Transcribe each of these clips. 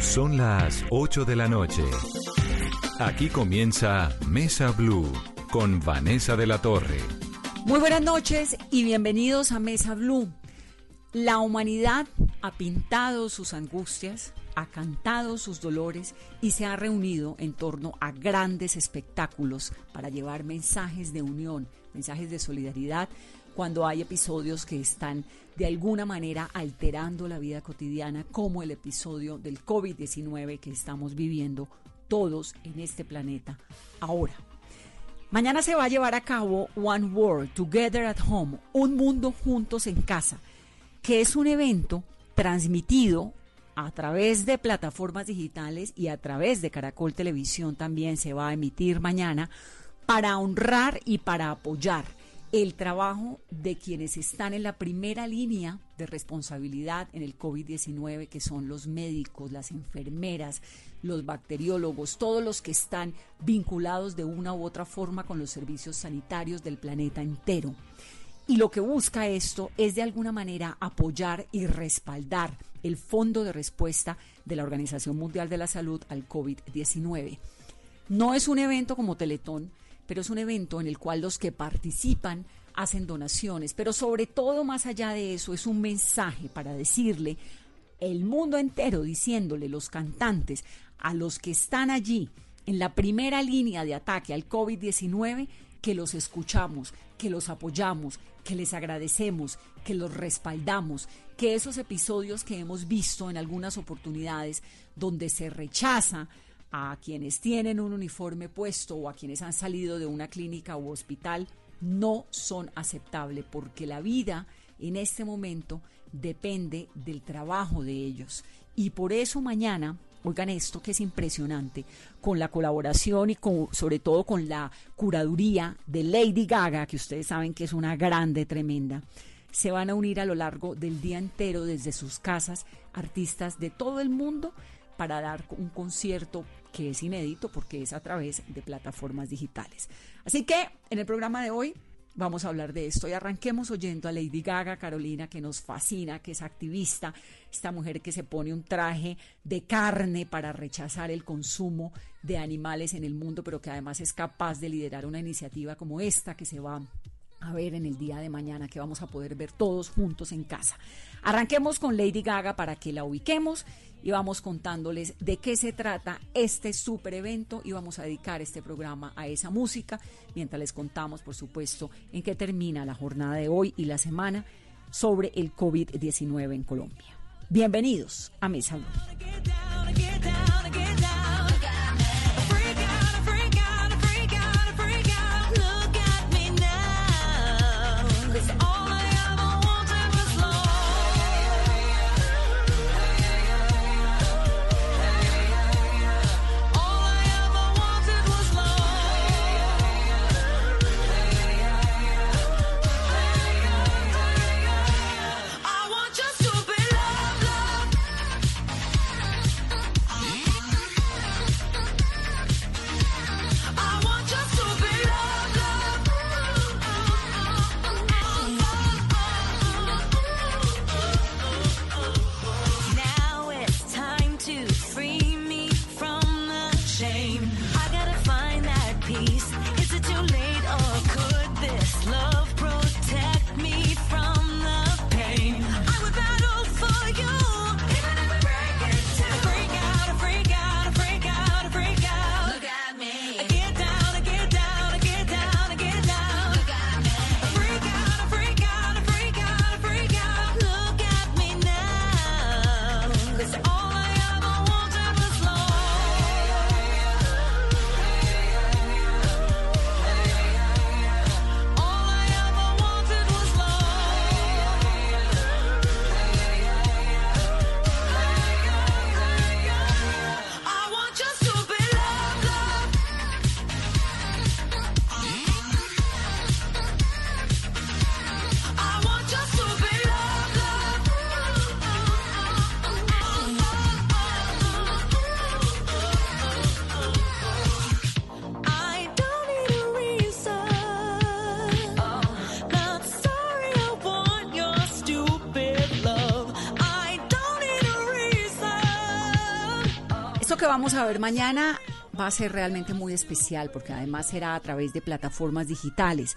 Son las 8 de la noche. Aquí comienza Mesa Blue con Vanessa de la Torre. Muy buenas noches y bienvenidos a Mesa Blue. La humanidad ha pintado sus angustias, ha cantado sus dolores y se ha reunido en torno a grandes espectáculos para llevar mensajes de unión, mensajes de solidaridad cuando hay episodios que están de alguna manera alterando la vida cotidiana, como el episodio del COVID-19 que estamos viviendo todos en este planeta ahora. Mañana se va a llevar a cabo One World Together at Home, un mundo juntos en casa, que es un evento transmitido a través de plataformas digitales y a través de Caracol Televisión también se va a emitir mañana para honrar y para apoyar el trabajo de quienes están en la primera línea de responsabilidad en el COVID-19, que son los médicos, las enfermeras, los bacteriólogos, todos los que están vinculados de una u otra forma con los servicios sanitarios del planeta entero. Y lo que busca esto es de alguna manera apoyar y respaldar el fondo de respuesta de la Organización Mundial de la Salud al COVID-19. No es un evento como Teletón, pero es un evento en el cual los que participan hacen donaciones, pero sobre todo más allá de eso es un mensaje para decirle el mundo entero, diciéndole los cantantes a los que están allí en la primera línea de ataque al COVID-19 que los escuchamos, que los apoyamos, que les agradecemos, que los respaldamos, que esos episodios que hemos visto en algunas oportunidades donde se rechaza a quienes tienen un uniforme puesto o a quienes han salido de una clínica u hospital no son aceptables porque la vida en este momento depende del trabajo de ellos. Y por eso mañana, oigan esto que es impresionante, con la colaboración y con, sobre todo con la curaduría de Lady Gaga, que ustedes saben que es una grande, tremenda, se van a unir a lo largo del día entero desde sus casas artistas de todo el mundo para dar un concierto que es inédito porque es a través de plataformas digitales. Así que en el programa de hoy vamos a hablar de esto y arranquemos oyendo a Lady Gaga, Carolina, que nos fascina, que es activista, esta mujer que se pone un traje de carne para rechazar el consumo de animales en el mundo, pero que además es capaz de liderar una iniciativa como esta que se va a ver en el día de mañana que vamos a poder ver todos juntos en casa. Arranquemos con Lady Gaga para que la ubiquemos y vamos contándoles de qué se trata este super evento y vamos a dedicar este programa a esa música mientras les contamos, por supuesto, en qué termina la jornada de hoy y la semana sobre el COVID-19 en Colombia. Bienvenidos a Mesa esto vamos a ver mañana va a ser realmente muy especial porque además será a través de plataformas digitales.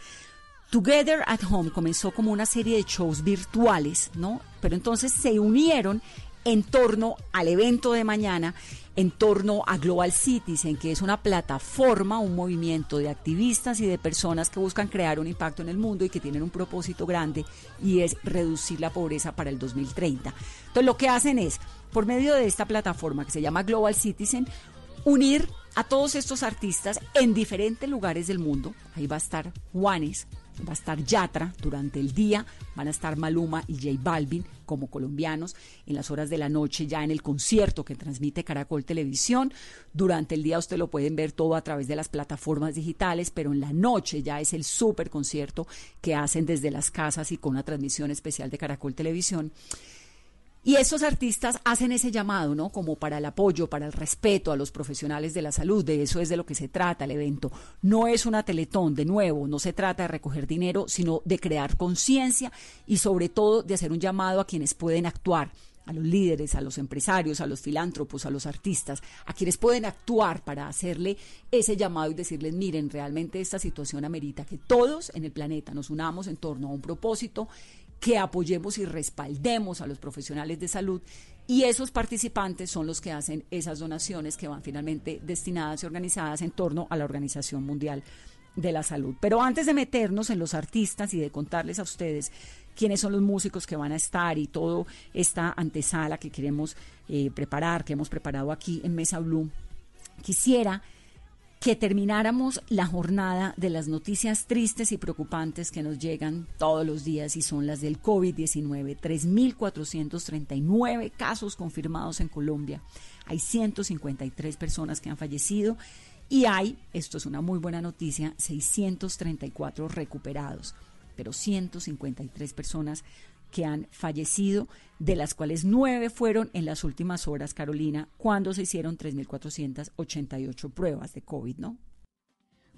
Together at Home comenzó como una serie de shows virtuales, ¿no? Pero entonces se unieron en torno al evento de mañana, en torno a Global Citizen, que es una plataforma, un movimiento de activistas y de personas que buscan crear un impacto en el mundo y que tienen un propósito grande y es reducir la pobreza para el 2030. Entonces lo que hacen es, por medio de esta plataforma que se llama Global Citizen, unir a todos estos artistas en diferentes lugares del mundo. Ahí va a estar Juanes, va a estar Yatra durante el día, van a estar Maluma y J Balvin como colombianos, en las horas de la noche ya en el concierto que transmite Caracol Televisión, durante el día usted lo pueden ver todo a través de las plataformas digitales, pero en la noche ya es el super concierto que hacen desde las casas y con una transmisión especial de Caracol Televisión. Y esos artistas hacen ese llamado, ¿no? Como para el apoyo, para el respeto a los profesionales de la salud. De eso es de lo que se trata el evento. No es una teletón, de nuevo, no se trata de recoger dinero, sino de crear conciencia y sobre todo de hacer un llamado a quienes pueden actuar a los líderes, a los empresarios, a los filántropos, a los artistas, a quienes pueden actuar para hacerle ese llamado y decirles, miren, realmente esta situación amerita que todos en el planeta nos unamos en torno a un propósito que apoyemos y respaldemos a los profesionales de salud y esos participantes son los que hacen esas donaciones que van finalmente destinadas y organizadas en torno a la Organización Mundial de la Salud. Pero antes de meternos en los artistas y de contarles a ustedes quiénes son los músicos que van a estar y toda esta antesala que queremos eh, preparar, que hemos preparado aquí en Mesa Blue, quisiera que termináramos la jornada de las noticias tristes y preocupantes que nos llegan todos los días y son las del COVID-19. 3.439 casos confirmados en Colombia. Hay 153 personas que han fallecido y hay, esto es una muy buena noticia, 634 recuperados, pero 153 personas que han fallecido, de las cuales nueve fueron en las últimas horas, Carolina, cuando se hicieron 3.488 pruebas de COVID, ¿no?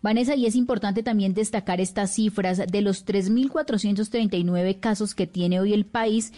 Vanessa, y es importante también destacar estas cifras de los 3.439 casos que tiene hoy el país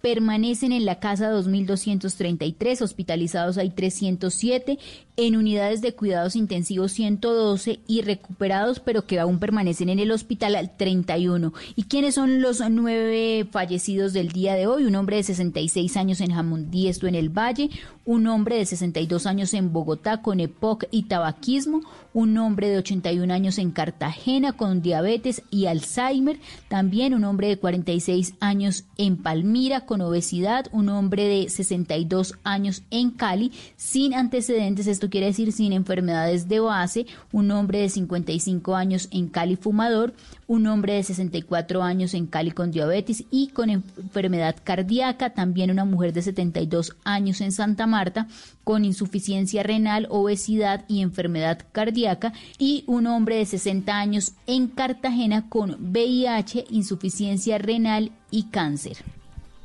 permanecen en la casa 2.233, hospitalizados hay 307, en unidades de cuidados intensivos 112 y recuperados, pero que aún permanecen en el hospital 31. ¿Y quiénes son los nueve fallecidos del día de hoy? Un hombre de 66 años en Jamundí, esto en el Valle, un hombre de 62 años en Bogotá con EPOC y tabaquismo, un hombre de 81 años en Cartagena con diabetes y Alzheimer, también un hombre de 46 años en Palmira con obesidad, un hombre de 62 años en Cali sin antecedentes, esto quiere decir sin enfermedades de base, un hombre de 55 años en Cali fumador, un hombre de 64 años en Cali con diabetes y con enfermedad cardíaca, también una mujer de 72 años en Santa Marta con insuficiencia renal, obesidad y enfermedad cardíaca y un hombre de 60 años en Cartagena con VIH, insuficiencia renal y cáncer.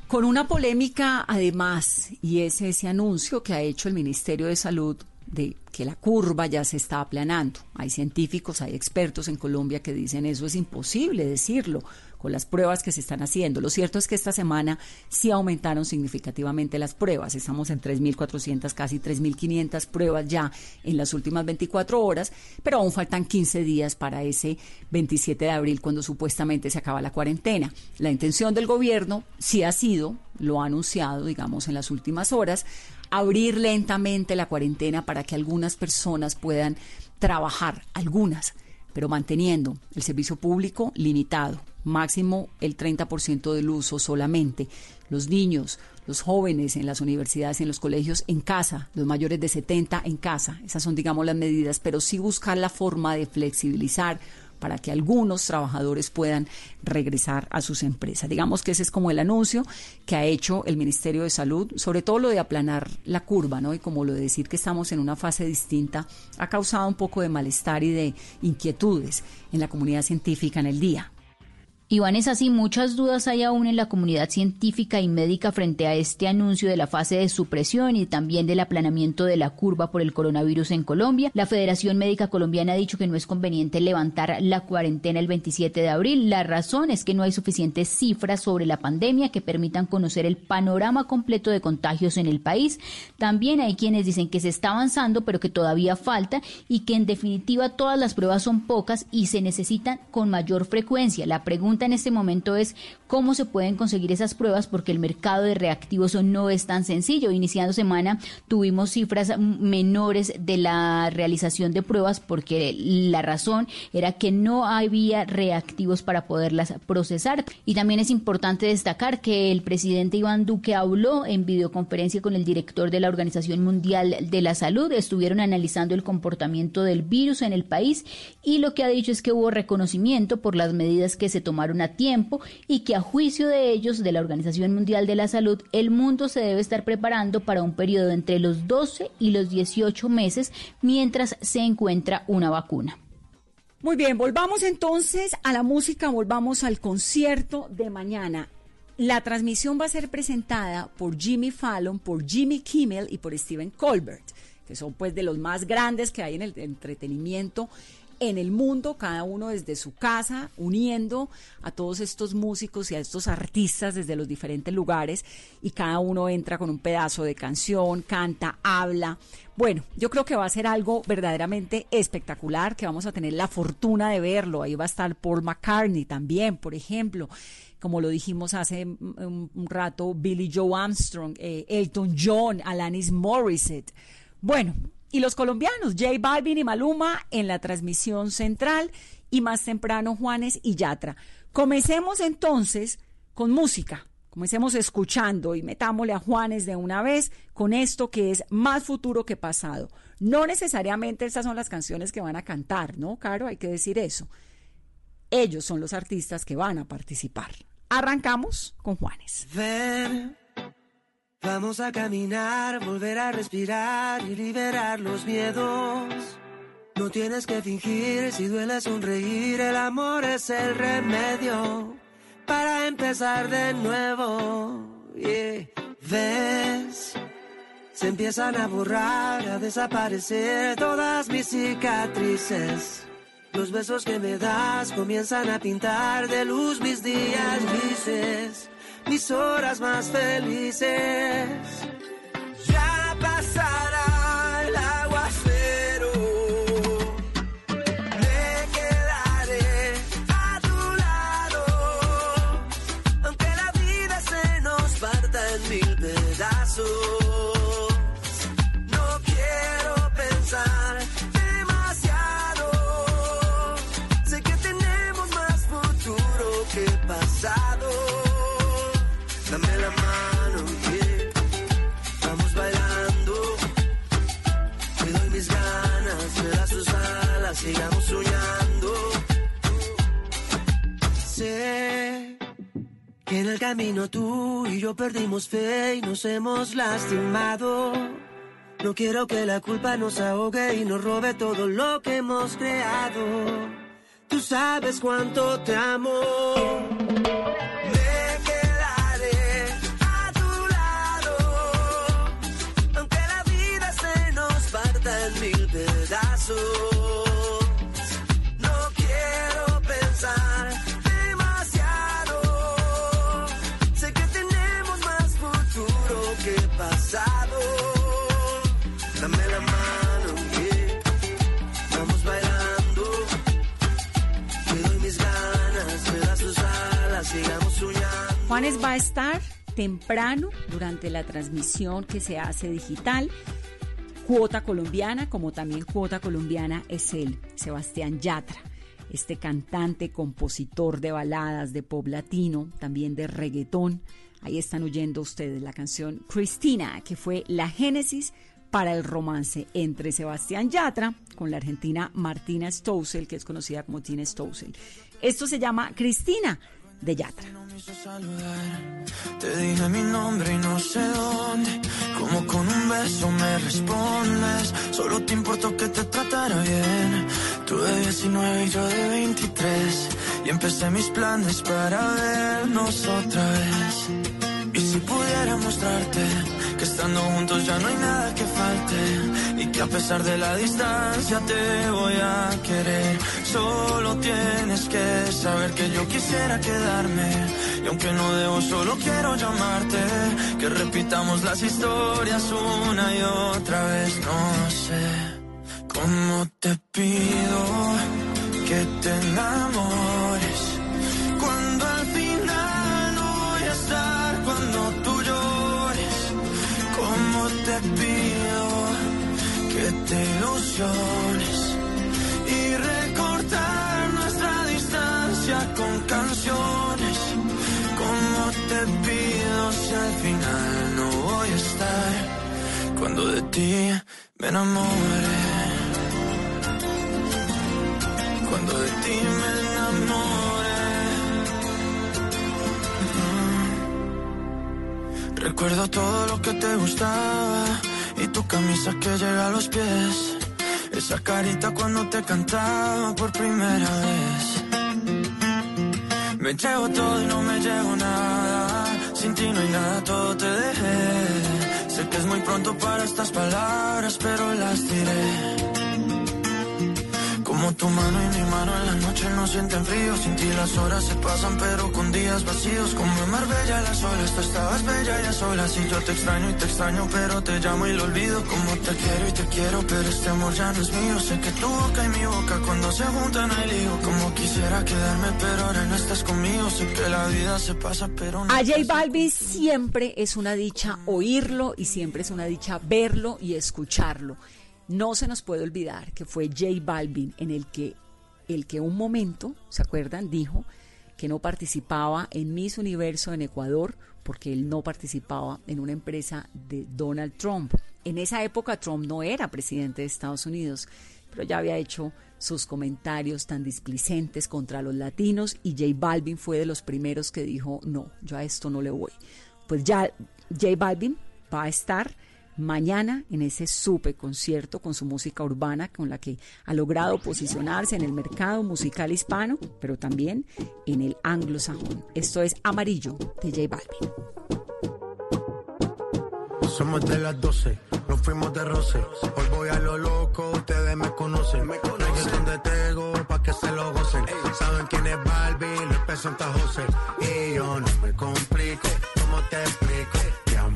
Con una polémica además, y es ese anuncio que ha hecho el Ministerio de Salud de que la curva ya se está aplanando. Hay científicos, hay expertos en Colombia que dicen eso es imposible decirlo con las pruebas que se están haciendo. Lo cierto es que esta semana sí aumentaron significativamente las pruebas. Estamos en 3.400, casi 3.500 pruebas ya en las últimas 24 horas, pero aún faltan 15 días para ese 27 de abril cuando supuestamente se acaba la cuarentena. La intención del gobierno sí ha sido, lo ha anunciado, digamos, en las últimas horas, abrir lentamente la cuarentena para que algunas personas puedan trabajar, algunas, pero manteniendo el servicio público limitado, máximo el 30% del uso solamente. Los niños, los jóvenes en las universidades en los colegios en casa, los mayores de 70 en casa. Esas son, digamos, las medidas, pero sí buscar la forma de flexibilizar para que algunos trabajadores puedan regresar a sus empresas. Digamos que ese es como el anuncio que ha hecho el Ministerio de Salud, sobre todo lo de aplanar la curva, ¿no? Y como lo de decir que estamos en una fase distinta, ha causado un poco de malestar y de inquietudes en la comunidad científica en el día. Iván, es así, muchas dudas hay aún en la comunidad científica y médica frente a este anuncio de la fase de supresión y también del aplanamiento de la curva por el coronavirus en Colombia. La Federación Médica Colombiana ha dicho que no es conveniente levantar la cuarentena el 27 de abril. La razón es que no hay suficientes cifras sobre la pandemia que permitan conocer el panorama completo de contagios en el país. También hay quienes dicen que se está avanzando, pero que todavía falta y que en definitiva todas las pruebas son pocas y se necesitan con mayor frecuencia. La pregunta en este momento es cómo se pueden conseguir esas pruebas porque el mercado de reactivos no es tan sencillo. Iniciando semana tuvimos cifras menores de la realización de pruebas porque la razón era que no había reactivos para poderlas procesar. Y también es importante destacar que el presidente Iván Duque habló en videoconferencia con el director de la Organización Mundial de la Salud. Estuvieron analizando el comportamiento del virus en el país y lo que ha dicho es que hubo reconocimiento por las medidas que se tomaron a tiempo y que a juicio de ellos, de la Organización Mundial de la Salud, el mundo se debe estar preparando para un periodo entre los 12 y los 18 meses mientras se encuentra una vacuna. Muy bien, volvamos entonces a la música, volvamos al concierto de mañana. La transmisión va a ser presentada por Jimmy Fallon, por Jimmy Kimmel y por Stephen Colbert, que son pues de los más grandes que hay en el entretenimiento en el mundo, cada uno desde su casa, uniendo a todos estos músicos y a estos artistas desde los diferentes lugares y cada uno entra con un pedazo de canción, canta, habla. Bueno, yo creo que va a ser algo verdaderamente espectacular, que vamos a tener la fortuna de verlo. Ahí va a estar Paul McCartney también, por ejemplo como lo dijimos hace un, rato, Billy Joe Armstrong, eh, Elton John, Alanis Morissette. Bueno, y los colombianos, J Balvin y Maluma en la transmisión central y más temprano Juanes y Yatra. Comencemos entonces con música. Comencemos escuchando y metámosle a Juanes de una vez con esto que es más futuro que pasado. No necesariamente estas son las canciones que van a cantar, ¿no, Caro? Hay que decir eso. Ellos son los artistas que van a participar. Arrancamos con Juanes. Vamos a caminar, volver a respirar y liberar los miedos. No tienes que fingir, si duele sonreír, el amor es el remedio para empezar de nuevo. ¿Ves? Se empiezan a borrar, a desaparecer todas mis cicatrices. Los besos que me das comienzan a pintar de luz mis días grises mis horas más felices. Camino tú y yo perdimos fe y nos hemos lastimado. No quiero que la culpa nos ahogue y nos robe todo lo que hemos creado. Tú sabes cuánto te amo. Me quedaré Juanes va a estar temprano durante la transmisión que se hace digital. Cuota colombiana, como también cuota colombiana es él, Sebastián Yatra, este cantante, compositor de baladas, de pop latino, también de reggaetón. Ahí están oyendo ustedes la canción Cristina, que fue la génesis para el romance entre Sebastián Yatra con la argentina Martina Stousel, que es conocida como Tina Stousel. Esto se llama Cristina de Yatra. Te dije mi nombre y no sé dónde. Como con un beso me respondes. Solo te importó que te tratara bien. Tú de 19 y yo de 23. Y empecé mis planes para vernos otra vez. Y si pudiera mostrarte que estando juntos ya no hay nada que falte y que a pesar de la distancia te voy a querer. Solo tienes que saber que yo quisiera quedarme y aunque no debo solo quiero llamarte, que repitamos las historias una y otra vez. No sé cómo te pido que te enamores y recortar nuestra distancia con canciones. Cómo te pido si al final no voy a estar cuando de ti me enamore. Cuando de ti me enamore. Recuerdo todo lo que te gustaba y tu camisa que llega a los pies. Esa carita cuando te cantaba por primera vez. Me llevo todo y no me llevo nada. Sin ti no hay nada, todo te dejé. Sé que es muy pronto para estas palabras, pero las diré. Como tu mano y mi mano en la noche no sienten frío. Sin ti las horas se pasan, pero con días vacíos. Como en Marbella las olas, tú estabas bella y a solas. Y yo te extraño y te extraño, pero te llamo y lo olvido. Como te quiero y te quiero, pero este amor ya no es mío. Sé que tu boca y mi boca cuando se juntan hay lío. Como quisiera quedarme, pero ahora no estás conmigo. Sé que la vida se pasa, pero no. A J Balvin siempre es una dicha oírlo y siempre es una dicha verlo y escucharlo. No se nos puede olvidar que fue J Balvin en el que el que un momento, ¿se acuerdan? Dijo que no participaba en Miss Universo en Ecuador porque él no participaba en una empresa de Donald Trump. En esa época Trump no era presidente de Estados Unidos, pero ya había hecho sus comentarios tan displicentes contra los latinos y J Balvin fue de los primeros que dijo, no, yo a esto no le voy. Pues ya J Balvin va a estar mañana en ese super concierto con su música urbana con la que ha logrado posicionarse en el mercado musical hispano, pero también en el anglosajón. Esto es Amarillo de J Balvin. Somos de las 12, nos fuimos de roce. Hoy voy a lo loco, ustedes me conocen. Me conocen de Tego pa' que se lo gocen. Saben quién es Barbie, Luis P. Santa José. Y yo no me complico, ¿cómo te explico?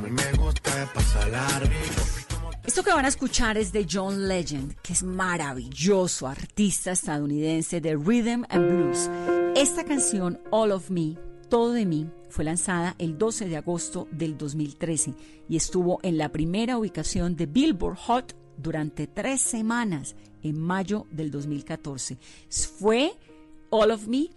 Me gusta rico. ¿Cómo te Esto que van a escuchar es de John Legend, que es maravilloso artista estadounidense de rhythm and blues. Esta canción, All of Me, Todo de mí fue lanzada el 12 de agosto del 2013 y estuvo en la primera ubicación de Billboard Hot durante tres semanas en mayo del 2014. Fue All of Me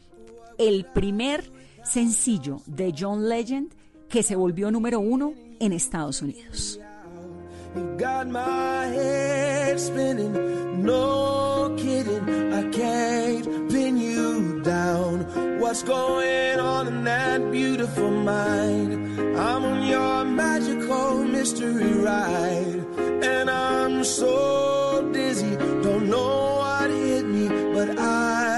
el primer sencillo de John Legend que se volvió número uno en Estados Unidos. I? I'm so dizzy, don't know what hit me, but I'll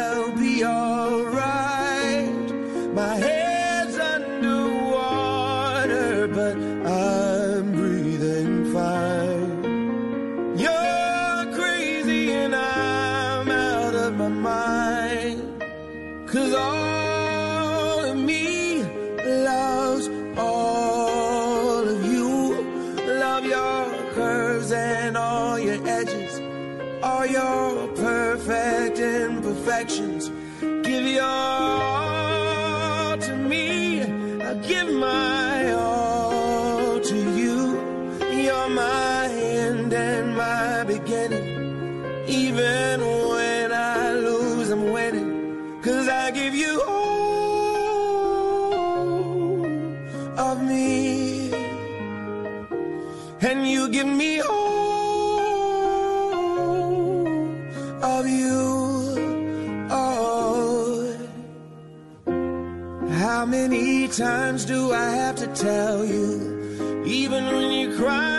Give me all of you. Oh. How many times do I have to tell you? Even when you're crying,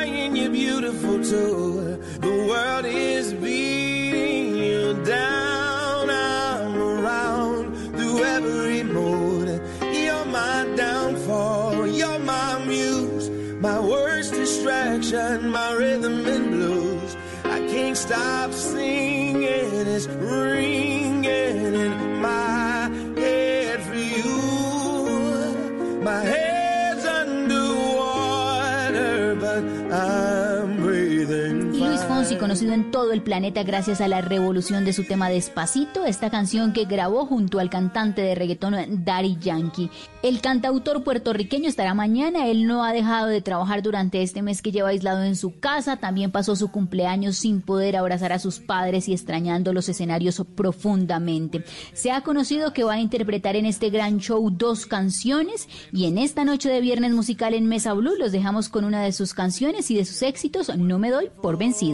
Fonsi, conocido en todo el planeta gracias a la revolución de su tema Despacito, esta canción que grabó junto al cantante de reggaetón Daddy Yankee. El cantautor puertorriqueño estará mañana, él no ha dejado de trabajar durante este mes que lleva aislado en su casa, también pasó su cumpleaños sin poder abrazar a sus padres y extrañando los escenarios profundamente. Se ha conocido que va a interpretar en este gran show dos canciones y en esta noche de viernes musical en Mesa Blue los dejamos con una de sus canciones y de sus éxitos, No me doy por vencido.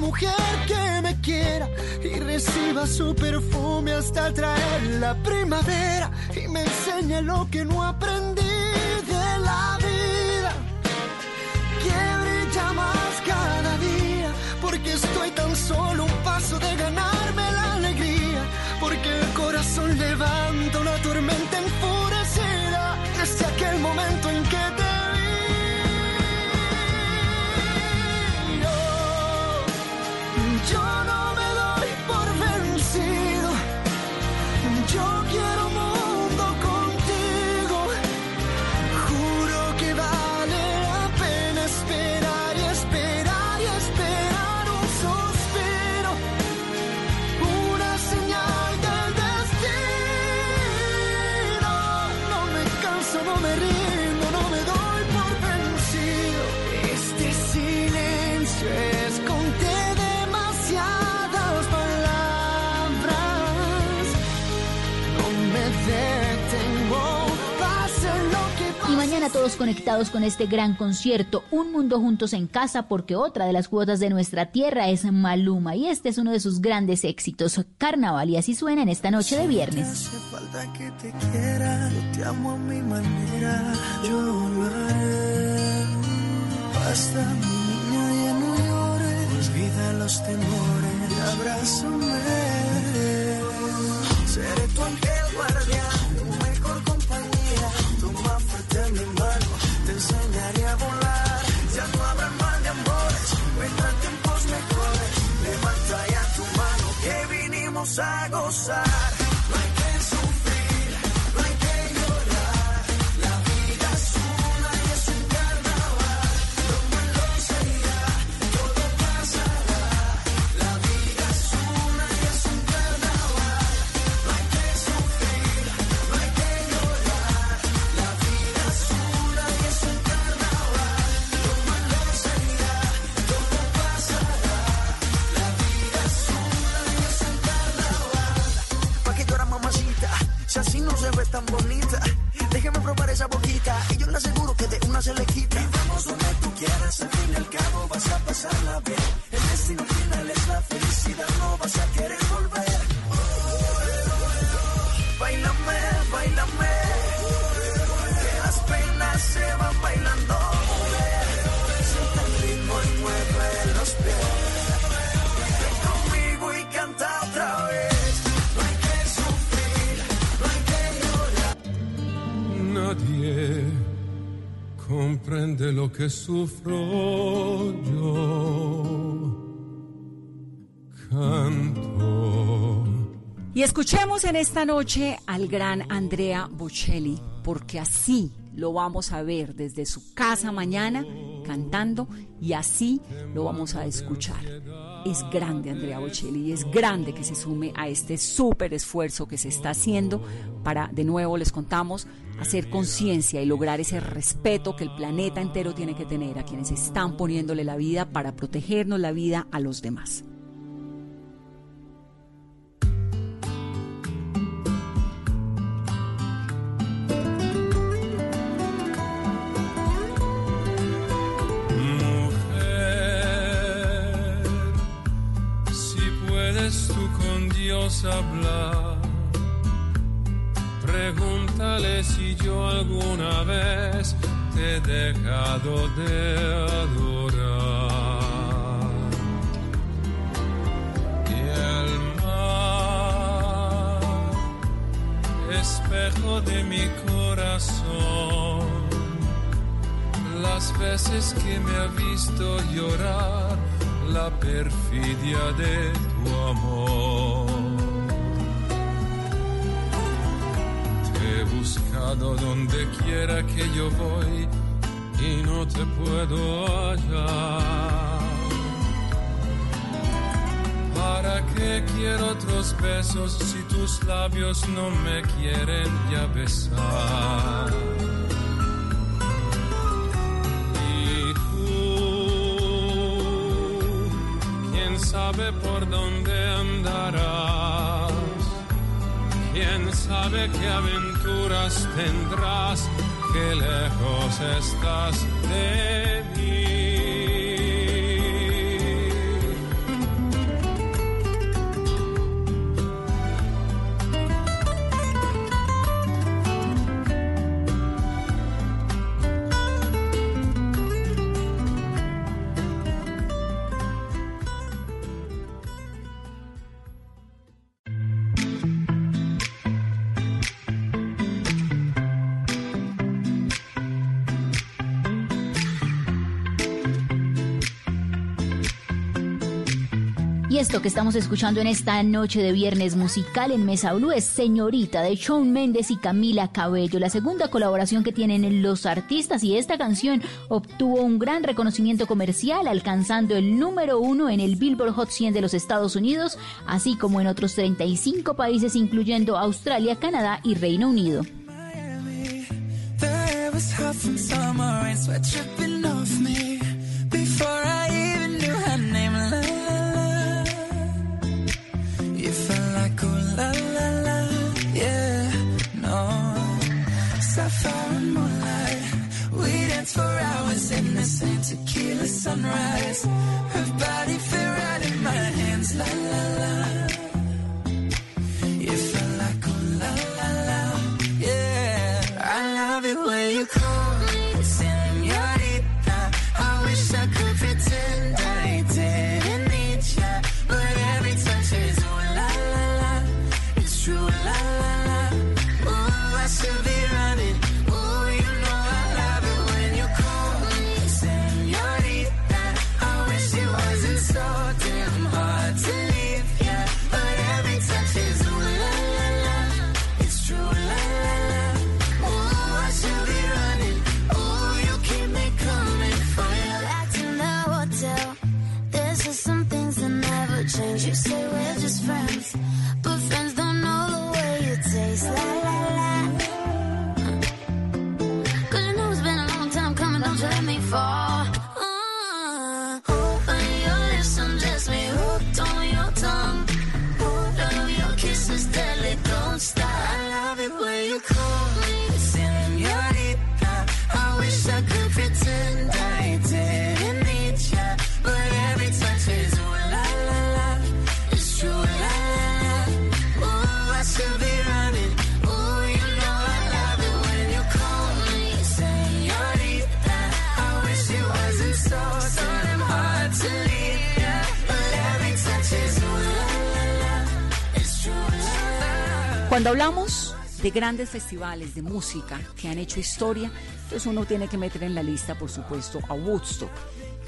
mujer que me quiera y reciba su perfume hasta traer la primavera y me enseñe lo que no aprendí de la todos conectados con este gran concierto, Un Mundo Juntos en Casa, porque otra de las cuotas de nuestra tierra es Maluma y este es uno de sus grandes éxitos, Carnaval, y así suena en esta noche de viernes. te quiera. Seré tu ángel guardián, vinimos a gozar. Sufro yo. Canto. Y escuchemos en esta noche al gran Andrea Bocelli, porque así lo vamos a ver desde su casa mañana cantando y así lo vamos a escuchar. Es grande Andrea Bocelli y es grande que se sume a este súper esfuerzo que se está haciendo para, de nuevo les contamos, hacer conciencia y lograr ese respeto que el planeta entero tiene que tener a quienes están poniéndole la vida para protegernos la vida a los demás. Dejado de adorar. Y el mar, espejo de mi corazón las veces que me ha visto llorar la perfidia de tu amor. Te he buscado donde quiera que yo voy y no te puedo hallar. ¿Para qué quiero otros besos si tus labios no me quieren ya besar? Quién sabe por dónde andarás, sabe qué aventuras tendrás, qué lejos estás de mí. Que estamos escuchando en esta noche de viernes musical en Mesa Blue es Señorita de Shawn Méndez y Camila Cabello, la segunda colaboración que tienen los artistas y esta canción obtuvo un gran reconocimiento comercial alcanzando el número uno en el Billboard Hot 100 de los Estados Unidos, así como en otros 35 países incluyendo Australia, Canadá y Reino Unido. Miami. You felt like oh la la la, yeah, no. Sapphire moonlight, We danced for hours in the tequila sunrise. Her body fit right in my hands, la la la. You felt like oh la la la, yeah. I love it when you call me Cuando hablamos de grandes festivales de música que han hecho historia, entonces uno tiene que meter en la lista, por supuesto, a Woodstock.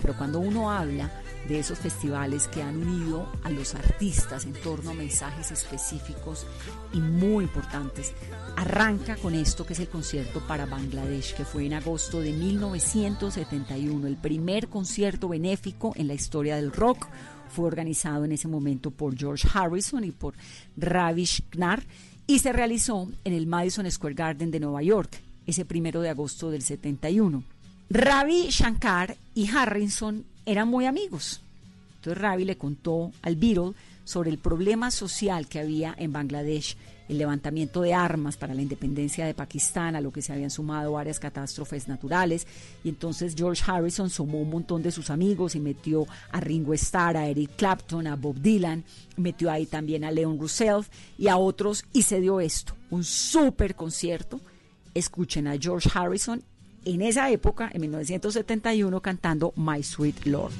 Pero cuando uno habla de esos festivales que han unido a los artistas en torno a mensajes específicos y muy importantes, arranca con esto que es el concierto para Bangladesh, que fue en agosto de 1971, el primer concierto benéfico en la historia del rock. Fue organizado en ese momento por George Harrison y por Ravish Knar y se realizó en el Madison Square Garden de Nueva York, ese primero de agosto del 71. Ravi Shankar y Harrison eran muy amigos. Entonces Ravi le contó al Beatle sobre el problema social que había en Bangladesh, el levantamiento de armas para la independencia de Pakistán, a lo que se habían sumado varias catástrofes naturales. Y entonces George Harrison sumó un montón de sus amigos y metió a Ringo Starr, a Eric Clapton, a Bob Dylan, metió ahí también a Leon Russell y a otros y se dio esto, un súper concierto. Escuchen a George Harrison en esa época, en 1971, cantando My Sweet Lord.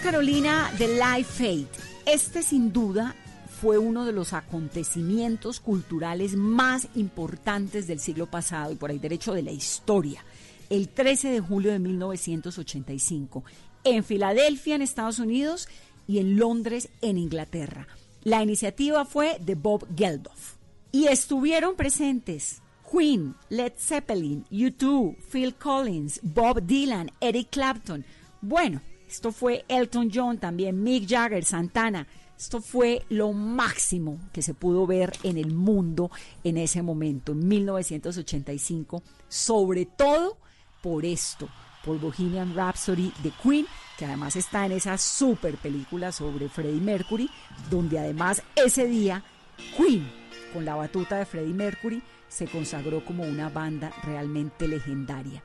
Carolina, de Live Fate. Este, sin duda, fue uno de los acontecimientos culturales más importantes del siglo pasado y por ahí derecho de la historia. El 13 de julio de 1985, en Filadelfia, en Estados Unidos, y en Londres, en Inglaterra. La iniciativa fue de Bob Geldof. Y estuvieron presentes Queen, Led Zeppelin, U2, Phil Collins, Bob Dylan, Eric Clapton. Bueno, esto fue Elton John, también Mick Jagger, Santana. Esto fue lo máximo que se pudo ver en el mundo en ese momento, en 1985, sobre todo por esto, por Bohemian Rhapsody de Queen, que además está en esa super película sobre Freddie Mercury, donde además ese día Queen, con la batuta de Freddie Mercury, se consagró como una banda realmente legendaria.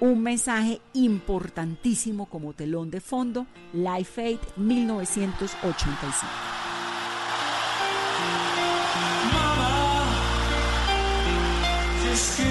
Un mensaje importantísimo como telón de fondo, Life Aid 1985. Just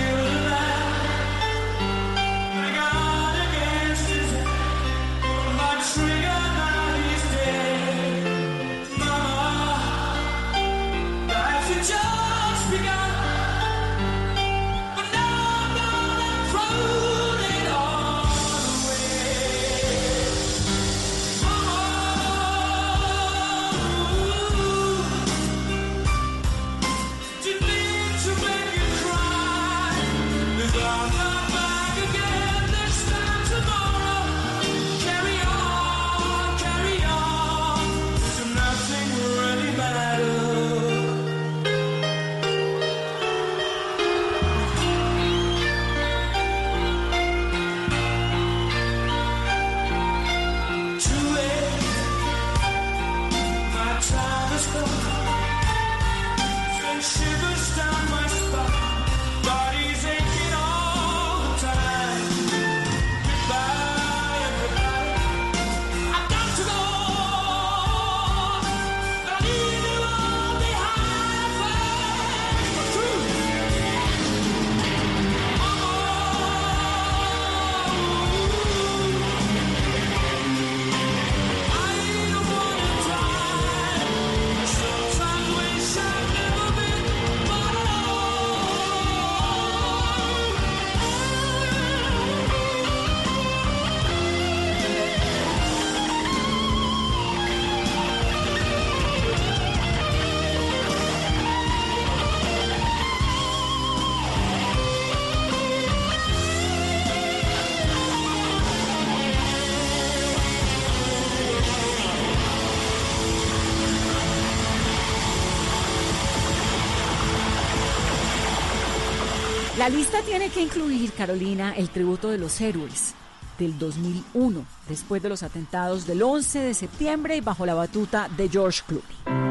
La lista tiene que incluir, Carolina, el tributo de los héroes del 2001, después de los atentados del 11 de septiembre y bajo la batuta de George Clooney.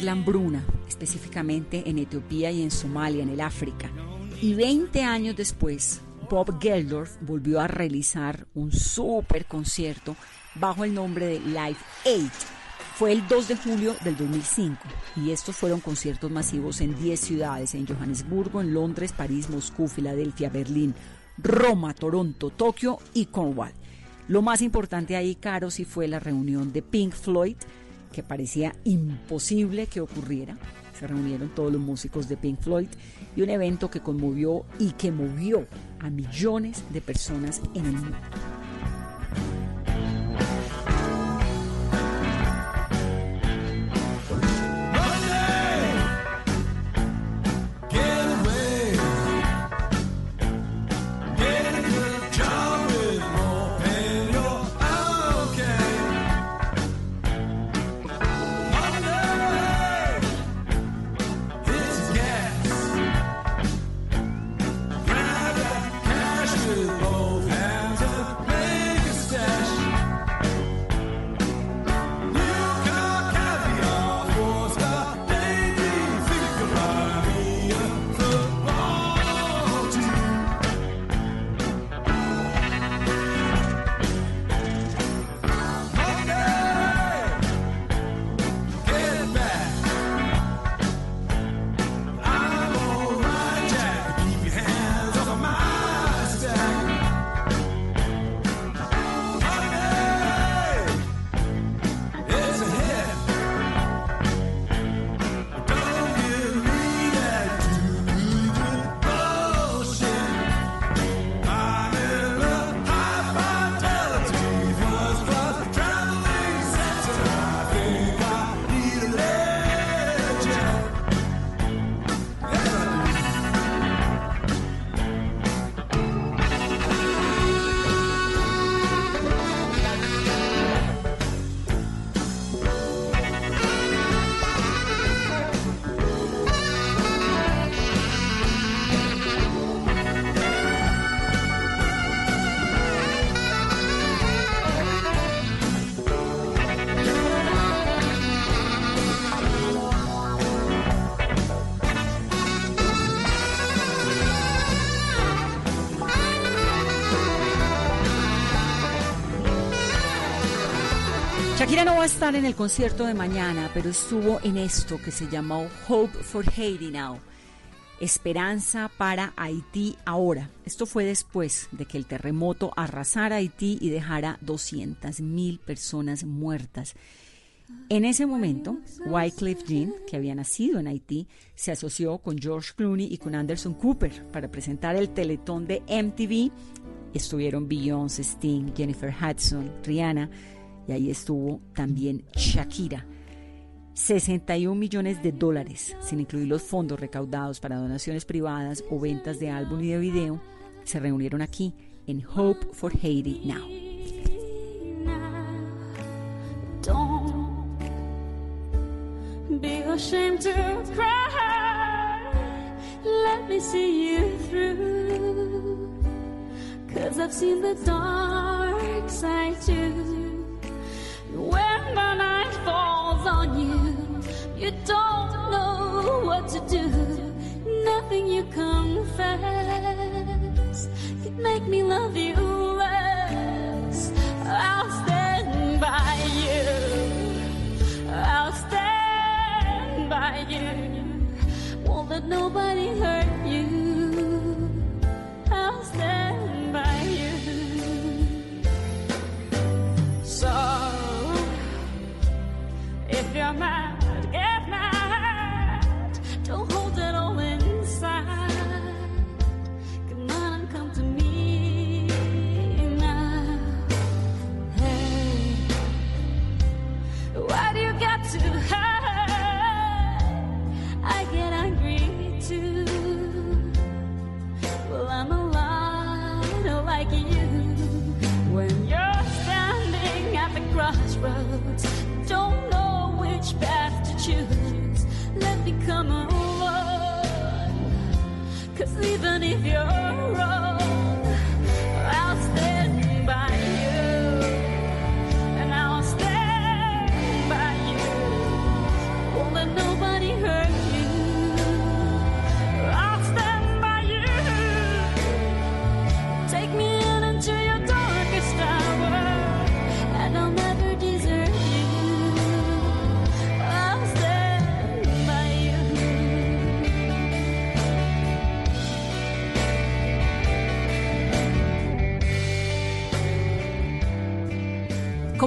Combatir la hambruna, específicamente en Etiopía y en Somalia, en el África. Y 20 años después, Bob Geldorf volvió a realizar un super concierto bajo el nombre de Life Aid. Fue el 2 de julio del 2005 y estos fueron conciertos masivos en 10 ciudades, en Johannesburgo, en Londres, París, Moscú, Filadelfia, Berlín, Roma, Toronto, Tokio y Cornwall. Lo más importante ahí, Caro, sí fue la reunión de Pink Floyd, que parecía imposible que ocurriera. Se reunieron todos los músicos de Pink Floyd y un evento que conmovió y que movió a millones de personas en el mundo. Va a estar en el concierto de mañana, pero estuvo en esto que se llamó Hope for Haiti Now. Esperanza para Haití ahora. Esto fue después de que el terremoto arrasara Haití y dejara 200.000 personas muertas. En ese momento, Wycliffe Jean, que había nacido en Haití, se asoció con George Clooney y con Anderson Cooper para presentar el teletón de MTV. Estuvieron Beyoncé, Sting, Jennifer Hudson, Rihanna y ahí estuvo también Shakira. 61 millones de dólares, sin incluir los fondos recaudados para donaciones privadas o ventas de álbum y de video, se reunieron aquí en Hope for Haiti Now. Don't be ashamed to cry. Let me see you through. Cause I've seen the dark side too. When the night falls on you, you don't know what to do. Nothing you confess can make me love you less. I'll stand by you. I'll stand by you. Won't let nobody hurt you.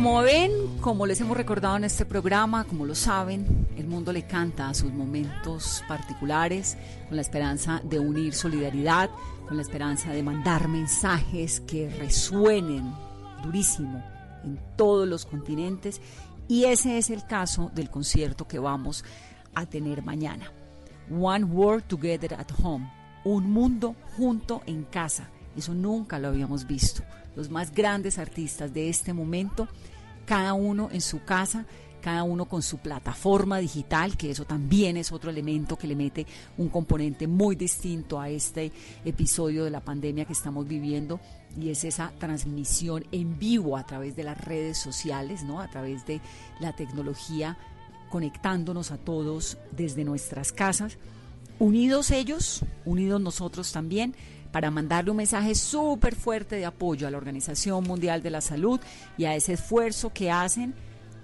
Como ven, como les hemos recordado en este programa, como lo saben, el mundo le canta a sus momentos particulares con la esperanza de unir solidaridad, con la esperanza de mandar mensajes que resuenen durísimo en todos los continentes y ese es el caso del concierto que vamos a tener mañana. One World Together at Home, un mundo junto en casa. Eso nunca lo habíamos visto. Los más grandes artistas de este momento, cada uno en su casa, cada uno con su plataforma digital, que eso también es otro elemento que le mete un componente muy distinto a este episodio de la pandemia que estamos viviendo y es esa transmisión en vivo a través de las redes sociales, ¿no? A través de la tecnología conectándonos a todos desde nuestras casas, unidos ellos, unidos nosotros también, para mandarle un mensaje súper fuerte de apoyo a la Organización Mundial de la Salud y a ese esfuerzo que hacen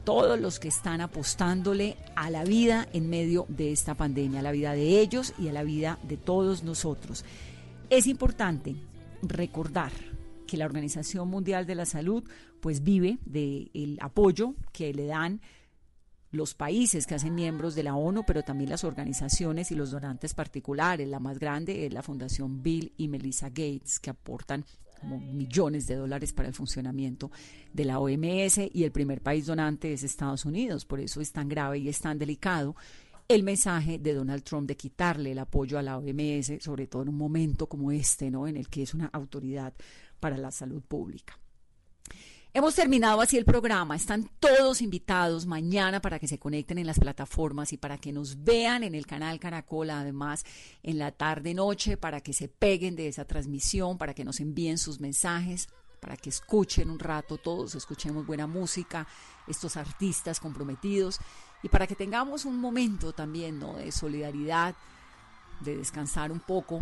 todos los que están apostándole a la vida en medio de esta pandemia, a la vida de ellos y a la vida de todos nosotros. Es importante recordar que la Organización Mundial de la Salud pues vive del apoyo que le dan los países que hacen miembros de la ONU, pero también las organizaciones y los donantes particulares. La más grande es la Fundación Bill y Melissa Gates, que aportan como millones de dólares para el funcionamiento de la OMS y el primer país donante es Estados Unidos. Por eso es tan grave y es tan delicado el mensaje de Donald Trump de quitarle el apoyo a la OMS, sobre todo en un momento como este, ¿no? en el que es una autoridad para la salud pública. Hemos terminado así el programa. Están todos invitados mañana para que se conecten en las plataformas y para que nos vean en el canal Caracol, además en la tarde-noche, para que se peguen de esa transmisión, para que nos envíen sus mensajes, para que escuchen un rato todos, escuchemos buena música, estos artistas comprometidos y para que tengamos un momento también ¿no? de solidaridad, de descansar un poco,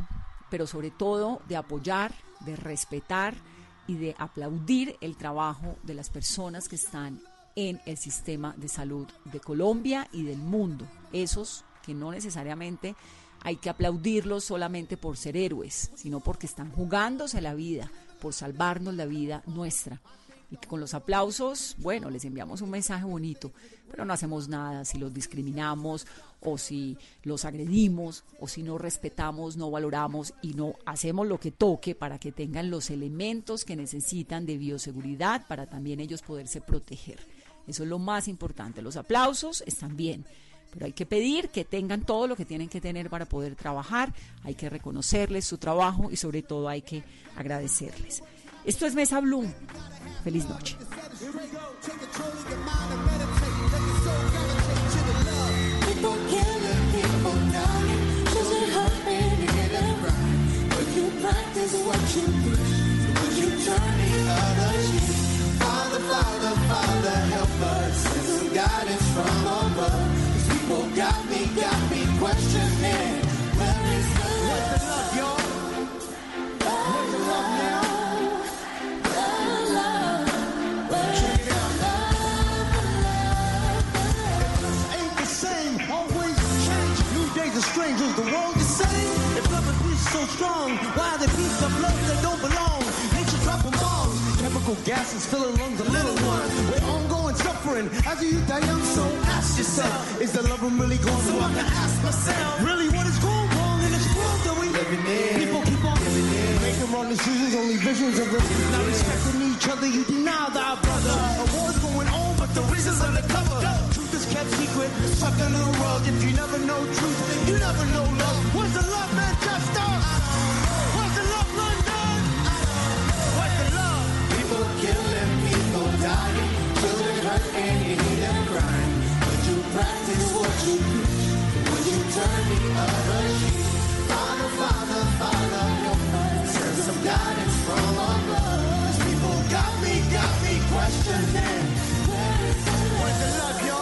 pero sobre todo de apoyar, de respetar y de aplaudir el trabajo de las personas que están en el sistema de salud de Colombia y del mundo. Esos que no necesariamente hay que aplaudirlos solamente por ser héroes, sino porque están jugándose la vida, por salvarnos la vida nuestra. Y que con los aplausos, bueno, les enviamos un mensaje bonito, pero no hacemos nada si los discriminamos o si los agredimos o si no respetamos, no valoramos y no hacemos lo que toque para que tengan los elementos que necesitan de bioseguridad para también ellos poderse proteger. Eso es lo más importante. Los aplausos están bien, pero hay que pedir que tengan todo lo que tienen que tener para poder trabajar, hay que reconocerles su trabajo y sobre todo hay que agradecerles. Esto es Mesa Blue. Feliz noche. Strong, why the peace chemical gases filling lungs of little ones. We're ongoing suffering. As you die young, so ask yourself, is the love really gone? So I can ask myself, really, what is going wrong in this world that we living in? People keep on making wrong decisions, only visions of the not respecting each other. You deny thy brother. A war's going on, but the reasons undercover. Truth is kept secret, sucked under the rug. If you never know truth, you never know killing people, dying, children hurt and you hate them crying. Would you practice what you preach? Would you turn the other cheek? Father, Father, Father, your some guidance from above. People got me, got me questioning. Where's the love, y'all?